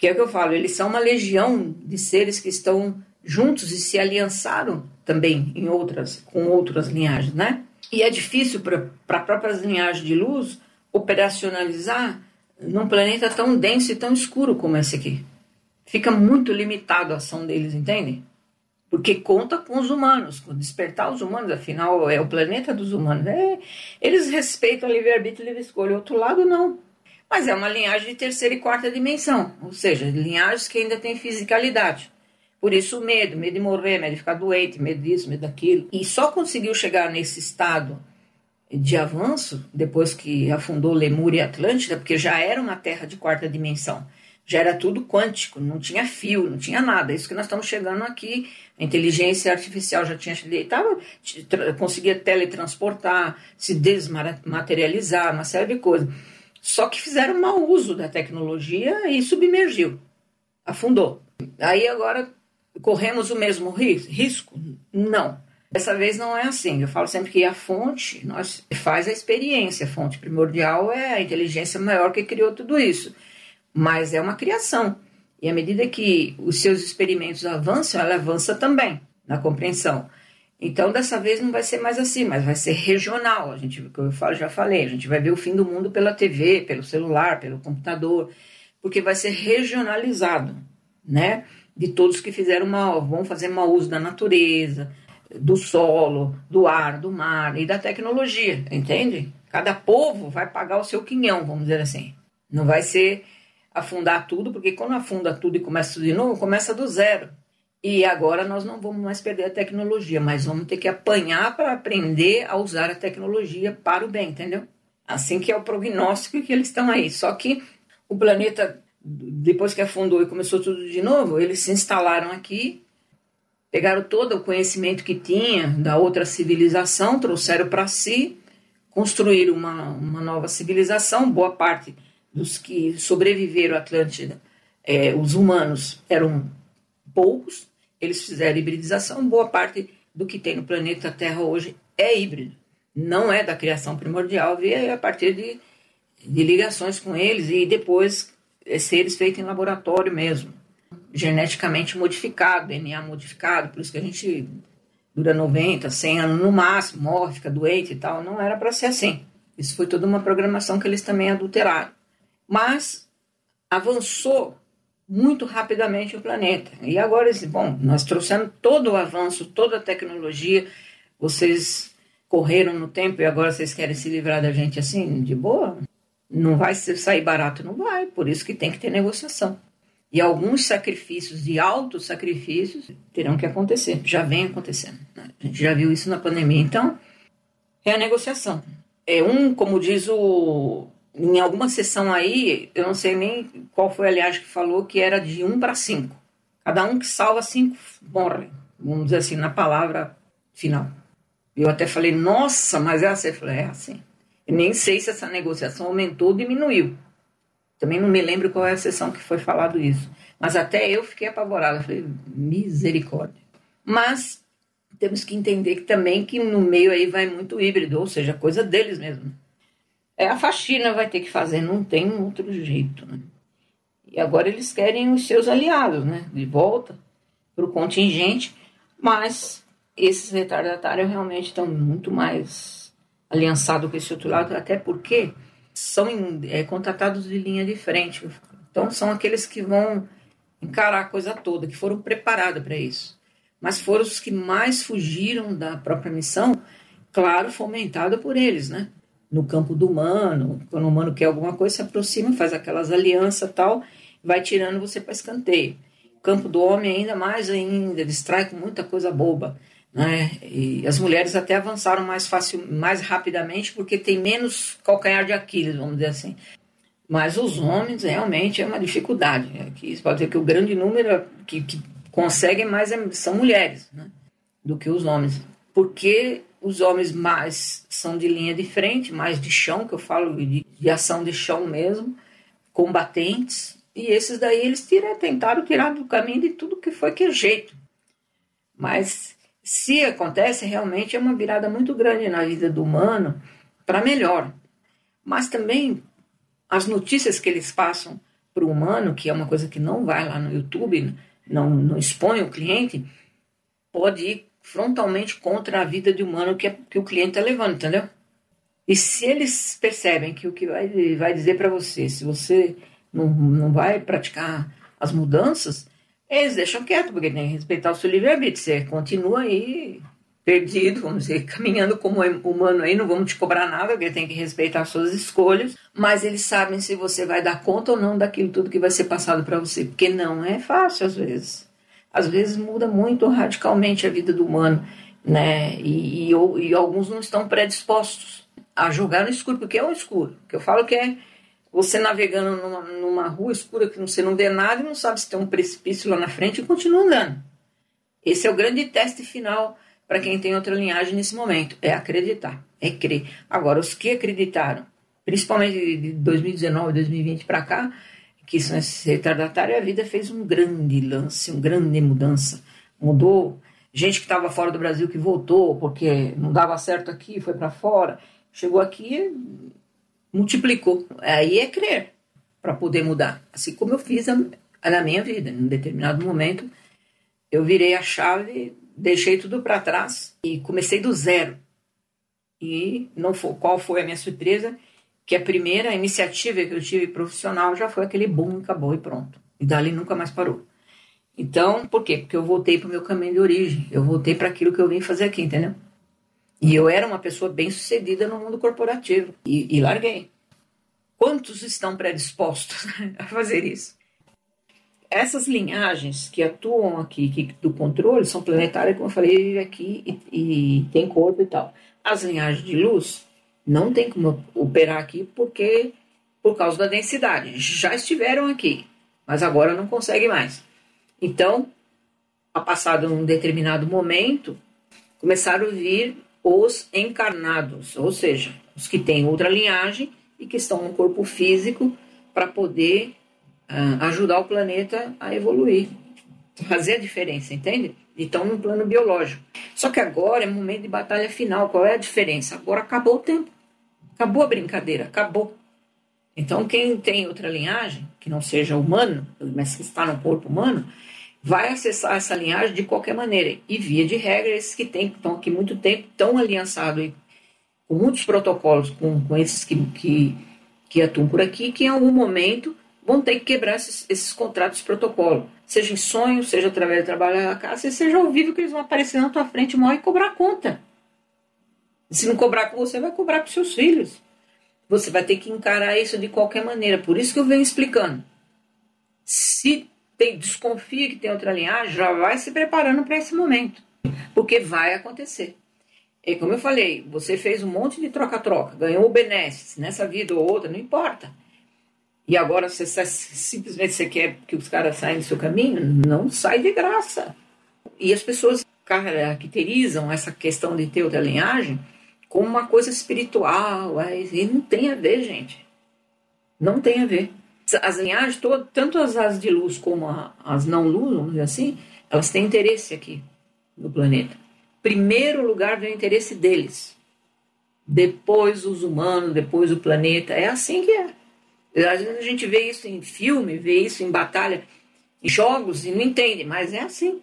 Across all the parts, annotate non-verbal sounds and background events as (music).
Que é o que eu falo, eles são uma legião de seres que estão juntos e se aliançaram também em outras, com outras linhagens, né? E é difícil para próprias linhagens de luz operacionalizar num planeta tão denso e tão escuro como esse aqui. Fica muito limitado a ação deles, entende? Porque conta com os humanos, com despertar os humanos, afinal é o planeta dos humanos. É, eles respeitam a livre-arbítrio e livre escolha, o outro lado não. Mas é uma linhagem de terceira e quarta dimensão, ou seja, linhagens que ainda têm fisicalidade. Por isso o medo, medo de morrer, medo de ficar doente, medo disso, medo daquilo. E só conseguiu chegar nesse estado de avanço depois que afundou Lemúria e Atlântida, porque já era uma terra de quarta dimensão. Já era tudo quântico, não tinha fio, não tinha nada. Isso que nós estamos chegando aqui. A inteligência artificial já tinha tava, conseguia teletransportar, se desmaterializar, uma série de coisas. Só que fizeram mau uso da tecnologia e submergiu, afundou. Aí agora corremos o mesmo risco? Não. Dessa vez não é assim. Eu falo sempre que a fonte nós faz a experiência. A fonte primordial é a inteligência maior que criou tudo isso. Mas é uma criação. E à medida que os seus experimentos avançam, ela avança também na compreensão. Então, dessa vez não vai ser mais assim, mas vai ser regional. A gente, como eu falo, já falei, a gente vai ver o fim do mundo pela TV, pelo celular, pelo computador, porque vai ser regionalizado, né? De todos que fizeram mal, vão fazer mau uso da natureza, do solo, do ar, do mar e da tecnologia, entende? Cada povo vai pagar o seu quinhão, vamos dizer assim. Não vai ser afundar tudo, porque quando afunda tudo e começa tudo de novo, começa do zero. E agora nós não vamos mais perder a tecnologia, mas vamos ter que apanhar para aprender a usar a tecnologia para o bem, entendeu? Assim que é o prognóstico que eles estão aí. Só que o planeta, depois que afundou e começou tudo de novo, eles se instalaram aqui, pegaram todo o conhecimento que tinha da outra civilização, trouxeram para si, construíram uma, uma nova civilização. Boa parte dos que sobreviveram à Atlântida, é, os humanos, eram poucos, eles fizeram hibridização, boa parte do que tem no planeta Terra hoje é híbrido. Não é da criação primordial, veio a partir de, de ligações com eles e depois é seres feitos em laboratório mesmo, geneticamente modificado, DNA modificado, por isso que a gente dura 90, 100 anos no máximo, morre, fica doente e tal. Não era para ser assim. Isso foi toda uma programação que eles também adulteraram. Mas avançou muito rapidamente o planeta. E agora, bom, nós trouxemos todo o avanço, toda a tecnologia, vocês correram no tempo e agora vocês querem se livrar da gente assim, de boa? Não vai sair barato, não vai, por isso que tem que ter negociação. E alguns sacrifícios de altos sacrifícios terão que acontecer, já vem acontecendo. Né? A gente já viu isso na pandemia. Então, é a negociação. É um, como diz o em alguma sessão aí, eu não sei nem qual foi, aliás, que falou que era de um para cinco. Cada um que salva cinco morre, vamos dizer assim, na palavra final. Eu até falei, nossa, mas é assim. Eu falei, é assim. Eu nem sei se essa negociação aumentou ou diminuiu. Também não me lembro qual é a sessão que foi falado isso. Mas até eu fiquei apavorada. Eu falei, misericórdia. Mas temos que entender que também que no meio aí vai muito híbrido, ou seja, coisa deles mesmo é a faxina vai ter que fazer, não tem outro jeito. Né? E agora eles querem os seus aliados, né? De volta para o contingente, mas esses retardatários realmente estão muito mais aliançados com esse outro lado, até porque são é, contratados de linha de frente. Então são aqueles que vão encarar a coisa toda, que foram preparados para isso. Mas foram os que mais fugiram da própria missão, claro, fomentada por eles, né? No campo do humano. Quando o humano quer alguma coisa, se aproxima, faz aquelas alianças tal, vai tirando você para escanteio. Campo do homem ainda mais ainda, distrai com muita coisa boba. Né? E as mulheres até avançaram mais fácil, mais rapidamente, porque tem menos calcanhar de Aquiles, vamos dizer assim. Mas os homens realmente é uma dificuldade. Aqui você pode dizer que o grande número que, que conseguem mais é, são mulheres né? do que os homens. Porque os homens mais são de linha de frente, mais de chão, que eu falo de, de ação de chão mesmo, combatentes. E esses daí eles tira, tentaram tirar do caminho de tudo que foi que é jeito. Mas se acontece, realmente é uma virada muito grande na vida do humano para melhor. Mas também as notícias que eles passam para o humano, que é uma coisa que não vai lá no YouTube, não, não expõe o cliente, pode ir frontalmente contra a vida de humano que, é, que o cliente está levando, entendeu? E se eles percebem que o que vai, vai dizer para você, se você não, não vai praticar as mudanças, eles deixam quieto, porque tem que respeitar o seu livre-arbítrio. Você continua aí perdido, vamos dizer, (laughs) caminhando como humano aí, não vamos te cobrar nada, porque tem que respeitar as suas escolhas, mas eles sabem se você vai dar conta ou não daquilo tudo que vai ser passado para você, porque não é fácil às vezes. Às vezes muda muito radicalmente a vida do humano, né? E, e, e alguns não estão predispostos a jogar no escuro, porque é um escuro. Que eu falo que é você navegando numa, numa rua escura que você não vê nada e não sabe se tem um precipício lá na frente e continua andando. Esse é o grande teste final para quem tem outra linhagem nesse momento, é acreditar, é crer. Agora, os que acreditaram, principalmente de 2019, 2020 para cá, que são esses retardatários, a vida fez um grande lance, uma grande mudança. Mudou. Gente que estava fora do Brasil que voltou porque não dava certo aqui, foi para fora. Chegou aqui multiplicou. Aí é crer para poder mudar. Assim como eu fiz na minha vida. Em um determinado momento, eu virei a chave deixei tudo para trás e comecei do zero. E não foi, qual foi a minha surpresa? Que a primeira iniciativa que eu tive profissional já foi aquele boom, acabou e pronto. E dali nunca mais parou. Então, por quê? Porque eu voltei para o meu caminho de origem. Eu voltei para aquilo que eu vim fazer aqui, entendeu? E eu era uma pessoa bem sucedida no mundo corporativo. E, e larguei. Quantos estão predispostos (laughs) a fazer isso? essas linhagens que atuam aqui que, do controle são planetárias, como eu falei, aqui e, e, tem corpo e tal. As linhagens de luz não tem como operar aqui porque por causa da densidade. Já estiveram aqui, mas agora não consegue mais. Então, a passado um determinado momento, começaram a vir os encarnados, ou seja, os que têm outra linhagem e que estão no corpo físico para poder uh, ajudar o planeta a evoluir, fazer a diferença, entende? Então, no plano biológico. Só que agora é momento de batalha final. Qual é a diferença? Agora acabou o tempo. Acabou a brincadeira, acabou. Então, quem tem outra linhagem, que não seja humano, mas que está no corpo humano, vai acessar essa linhagem de qualquer maneira. E, via de regra, esses que, tem, que estão aqui muito tempo, estão aliançados com muitos protocolos com, com esses que, que, que atuam por aqui, que em algum momento vão ter que quebrar esses, esses contratos de protocolo. Seja em sonho, seja através do trabalho da casa, seja ao vivo que eles vão aparecer na tua frente uma hora e cobrar conta. Se não cobrar com você, vai cobrar com seus filhos. Você vai ter que encarar isso de qualquer maneira. Por isso que eu venho explicando. Se tem, desconfia que tem outra linhagem, já vai se preparando para esse momento. Porque vai acontecer. E como eu falei, você fez um monte de troca-troca, ganhou benesses nessa vida ou outra, não importa e agora você simplesmente você quer que os caras saiam do seu caminho, não sai de graça. E as pessoas caracterizam essa questão de ter outra linhagem como uma coisa espiritual, e não tem a ver, gente. Não tem a ver. As linhagens, todas, tanto as, as de luz como as não luz, vamos dizer assim, elas têm interesse aqui no planeta. Primeiro lugar vem o interesse deles. Depois os humanos, depois o planeta. É assim que é. Às vezes a gente vê isso em filme, vê isso em batalha, em jogos, e não entende, mas é assim.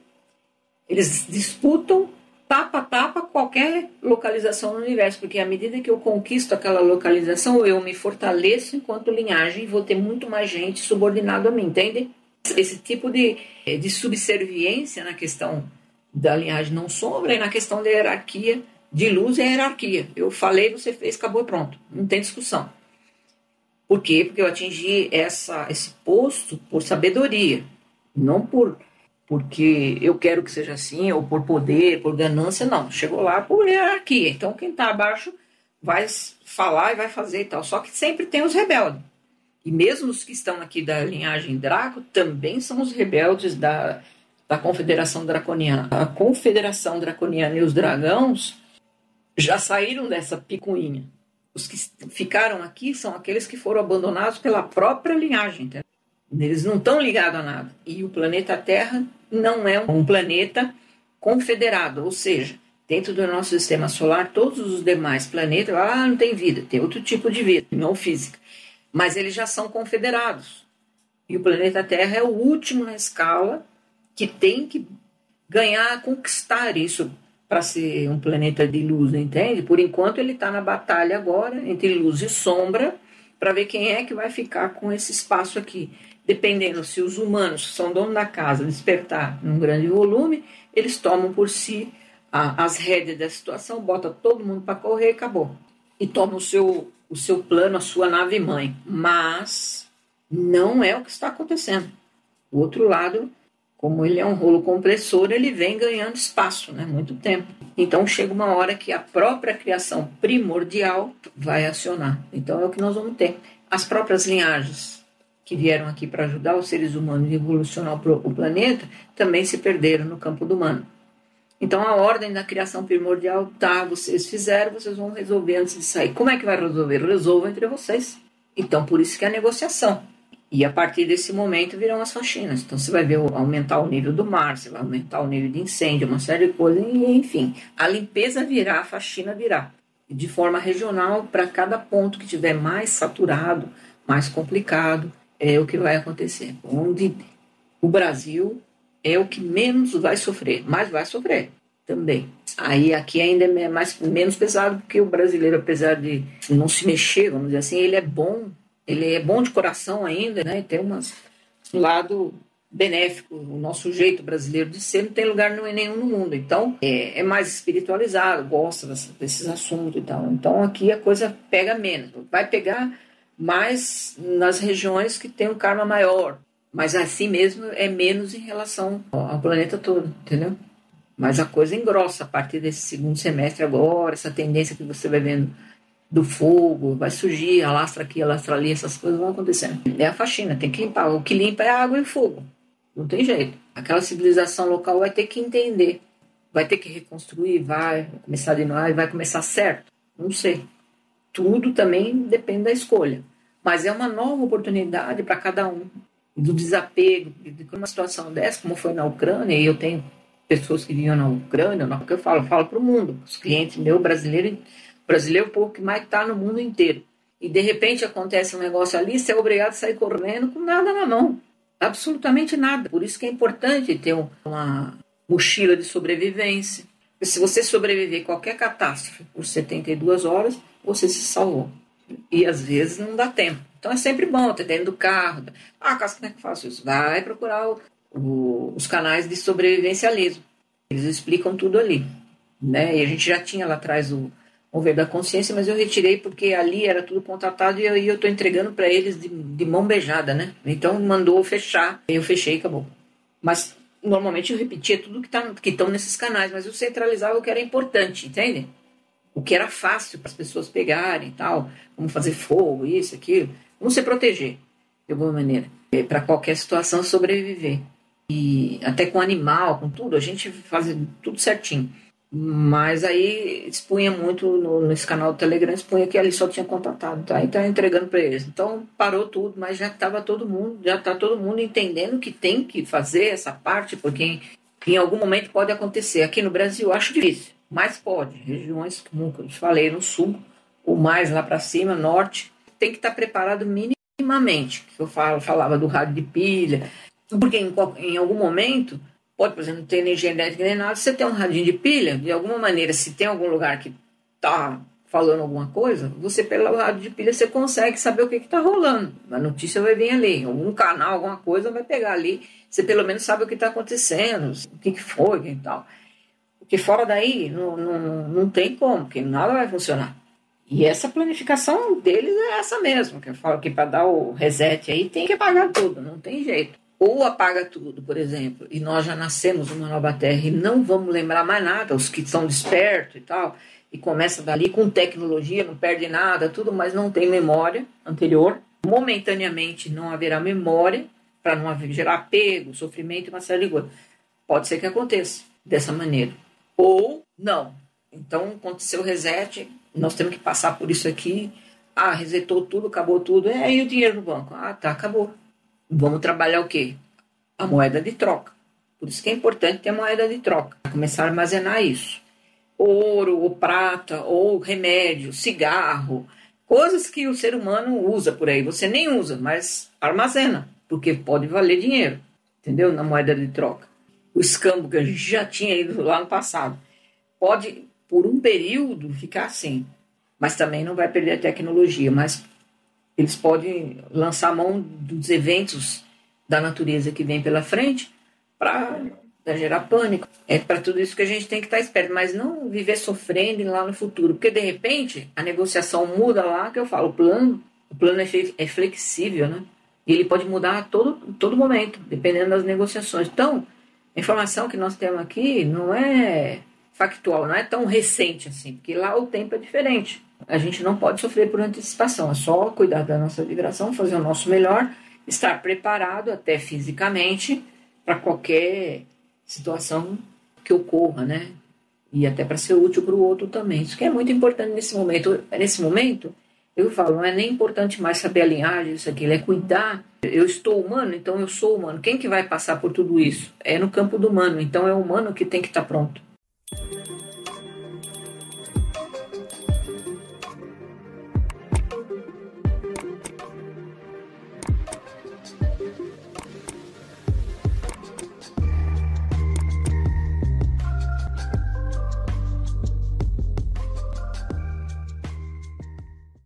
Eles disputam tapa tapa qualquer localização no universo, porque à medida que eu conquisto aquela localização, eu me fortaleço enquanto linhagem e vou ter muito mais gente subordinado a mim, entende? Esse tipo de, de subserviência na questão da linhagem não sombra e na questão da hierarquia de luz é hierarquia. Eu falei, você fez, acabou e pronto. Não tem discussão. Por quê? Porque eu atingi essa, esse posto por sabedoria, não por porque eu quero que seja assim, ou por poder, por ganância, não. Chegou lá por hierarquia. Então, quem está abaixo vai falar e vai fazer e tal. Só que sempre tem os rebeldes. E mesmo os que estão aqui da linhagem Draco também são os rebeldes da, da Confederação Draconiana. A Confederação Draconiana e os dragões já saíram dessa picuinha. Os que ficaram aqui são aqueles que foram abandonados pela própria linhagem. Entendeu? Eles não estão ligados a nada. E o planeta Terra não é um planeta confederado, ou seja, dentro do nosso sistema solar, todos os demais planetas, ah, não tem vida, tem outro tipo de vida, não física. Mas eles já são confederados. E o planeta Terra é o último na escala que tem que ganhar, conquistar isso para ser um planeta de luz, entende? Por enquanto ele está na batalha agora entre luz e sombra para ver quem é que vai ficar com esse espaço aqui. Dependendo se os humanos, que são donos da casa, despertar num grande volume, eles tomam por si a, as rédeas da situação, bota todo mundo para correr e acabou. E toma o seu, o seu plano, a sua nave mãe. Mas não é o que está acontecendo. O outro lado, como ele é um rolo compressor, ele vem ganhando espaço, né? Muito tempo. Então chega uma hora que a própria criação primordial vai acionar. Então é o que nós vamos ter. As próprias linhagens que vieram aqui para ajudar os seres humanos a evolucionar o planeta também se perderam no campo do humano. Então a ordem da criação primordial tá, vocês fizeram, vocês vão resolver antes de sair. Como é que vai resolver? Resolvam entre vocês. Então por isso que é a negociação. E a partir desse momento virão as faxinas. Então você vai ver aumentar o nível do mar, você vai aumentar o nível de incêndio, uma série de coisas, enfim. A limpeza virá, a faxina virá. De forma regional, para cada ponto que tiver mais saturado, mais complicado, é o que vai acontecer. Onde o Brasil é o que menos vai sofrer, mas vai sofrer também. Aí aqui ainda é mais, menos pesado, porque o brasileiro, apesar de não se mexer, vamos dizer assim, ele é bom, ele é bom de coração ainda, né? Tem umas, um lado benéfico, o nosso jeito brasileiro de ser não tem lugar nenhum no mundo. Então, é, é mais espiritualizado, gosta desses assuntos e tal. Então, aqui a coisa pega menos. Vai pegar mas nas regiões que tem um karma maior. Mas assim mesmo é menos em relação ao planeta todo, entendeu? Mas a coisa engrossa a partir desse segundo semestre agora, essa tendência que você vai vendo do fogo, vai surgir, alastra aqui, alastra ali, essas coisas vão acontecendo. É a faxina, tem que limpar. O que limpa é água e fogo. Não tem jeito. Aquela civilização local vai ter que entender. Vai ter que reconstruir, vai, começar de novo, vai começar certo. Não sei tudo também depende da escolha. Mas é uma nova oportunidade para cada um. Do desapego, de uma situação dessa, como foi na Ucrânia, e eu tenho pessoas que vinham na Ucrânia, não, porque eu falo, eu falo para o mundo, os clientes meu brasileiro, é o povo que mais está no mundo inteiro. E de repente acontece um negócio ali, você é obrigado a sair correndo com nada na mão. Absolutamente nada. Por isso que é importante ter uma mochila de sobrevivência. Se você sobreviver a qualquer catástrofe por 72 horas, você se salvou. E às vezes não dá tempo. Então é sempre bom ter dentro do carro. Ah, Cássio, como é que eu faço isso? Vai procurar o, o, os canais de sobrevivencialismo. Eles explicam tudo ali. Né? E a gente já tinha lá atrás o Mover da Consciência, mas eu retirei porque ali era tudo contratado e eu estou entregando para eles de, de, mão beijada, né? Então mandou fechar, eu fechei e acabou. Mas normalmente eu repetia tudo que tá, estão nesses canais, mas eu centralizava o que era importante, entende? o que era fácil para as pessoas pegarem e tal, como fazer fogo, isso, aquilo, como se proteger de alguma maneira, para qualquer situação sobreviver. E até com animal, com tudo, a gente fazia tudo certinho. Mas aí expunha muito no, nesse canal do Telegram, expunha que ali só tinha contatado, tá? Então entregando para eles. Então parou tudo, mas já estava todo mundo, já está todo mundo entendendo que tem que fazer essa parte, porque em, em algum momento pode acontecer. Aqui no Brasil acho difícil mais pode. Regiões, como eu falei, no sul, ou mais lá para cima, norte, tem que estar tá preparado minimamente. Eu falo, falava do rádio de pilha, porque em, em algum momento, pode, por exemplo, não ter energia elétrica nem nada, você tem um radinho de pilha, de alguma maneira, se tem algum lugar que está falando alguma coisa, você pelo rádio de pilha você consegue saber o que está rolando. A notícia vai vir ali, algum canal, alguma coisa vai pegar ali, você pelo menos sabe o que está acontecendo, o que, que foi e tal. Porque fora daí não, não, não tem como, porque nada vai funcionar. E essa planificação deles é essa mesmo, que eu falo que para dar o reset aí tem que apagar tudo, não tem jeito. Ou apaga tudo, por exemplo, e nós já nascemos numa nova terra e não vamos lembrar mais nada, os que são despertos e tal, e começa dali com tecnologia, não perde nada, tudo, mas não tem memória anterior. Momentaneamente não haverá memória para não gerar apego, sofrimento e uma série de coisas. Pode ser que aconteça dessa maneira ou não. Então, aconteceu o reset, nós temos que passar por isso aqui. Ah, resetou tudo, acabou tudo. É, e o dinheiro no banco? Ah, tá, acabou. Vamos trabalhar o quê? A moeda de troca. Por isso que é importante ter a moeda de troca. Começar a armazenar isso. Ouro, ou prata, ou remédio, cigarro, coisas que o ser humano usa por aí. Você nem usa, mas armazena. porque pode valer dinheiro, entendeu? Na moeda de troca. O escambo que a gente já tinha ido lá no passado pode, por um período, ficar assim, mas também não vai perder a tecnologia. Mas eles podem lançar mão dos eventos da natureza que vem pela frente para gerar pânico. É para tudo isso que a gente tem que estar esperto, mas não viver sofrendo lá no futuro, porque de repente a negociação muda lá, que eu falo, o plano, o plano é, é flexível, né? E ele pode mudar a todo, todo momento, dependendo das negociações. Então, a informação que nós temos aqui não é factual, não é tão recente assim, porque lá o tempo é diferente. A gente não pode sofrer por antecipação, é só cuidar da nossa vibração, fazer o nosso melhor, estar preparado até fisicamente para qualquer situação que ocorra, né? E até para ser útil para o outro também. Isso que é muito importante nesse momento. Nesse momento, eu falo, não é nem importante mais saber alinhar isso aqui, é cuidar. Eu estou humano, então eu sou humano. Quem que vai passar por tudo isso? É no campo do humano, então é o humano que tem que estar pronto.